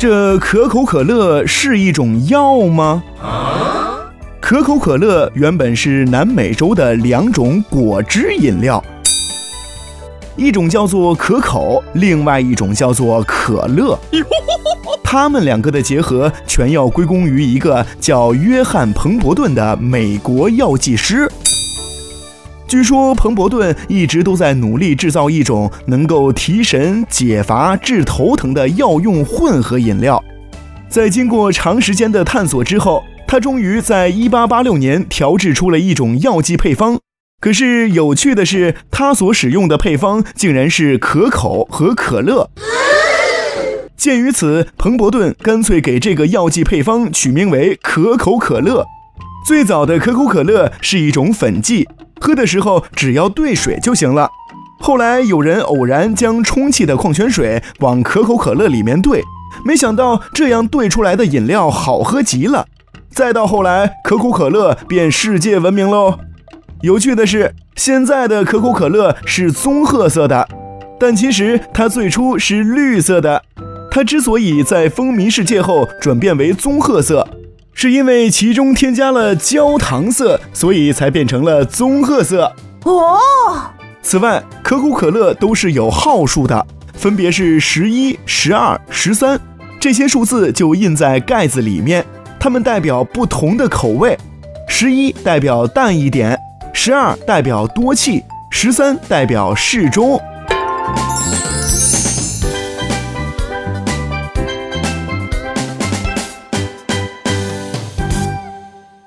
这可口可乐是一种药吗？可口可乐原本是南美洲的两种果汁饮料，一种叫做可口，另外一种叫做可乐。它们两个的结合，全要归功于一个叫约翰·彭伯顿的美国药剂师。据说彭伯顿一直都在努力制造一种能够提神、解乏、治头疼的药用混合饮料。在经过长时间的探索之后，他终于在1886年调制出了一种药剂配方。可是有趣的是，他所使用的配方竟然是可口和可乐。鉴于此，彭伯顿干脆给这个药剂配方取名为可口可乐。最早的可口可乐是一种粉剂，喝的时候只要兑水就行了。后来有人偶然将充气的矿泉水往可口可乐里面兑，没想到这样兑出来的饮料好喝极了。再到后来，可口可乐便世界闻名喽。有趣的是，现在的可口可乐是棕褐色的，但其实它最初是绿色的。它之所以在风靡世界后转变为棕褐色。是因为其中添加了焦糖色，所以才变成了棕褐色。哦。此外，可口可乐都是有号数的，分别是十一、十二、十三，这些数字就印在盖子里面，它们代表不同的口味。十一代表淡一点，十二代表多气，十三代表适中。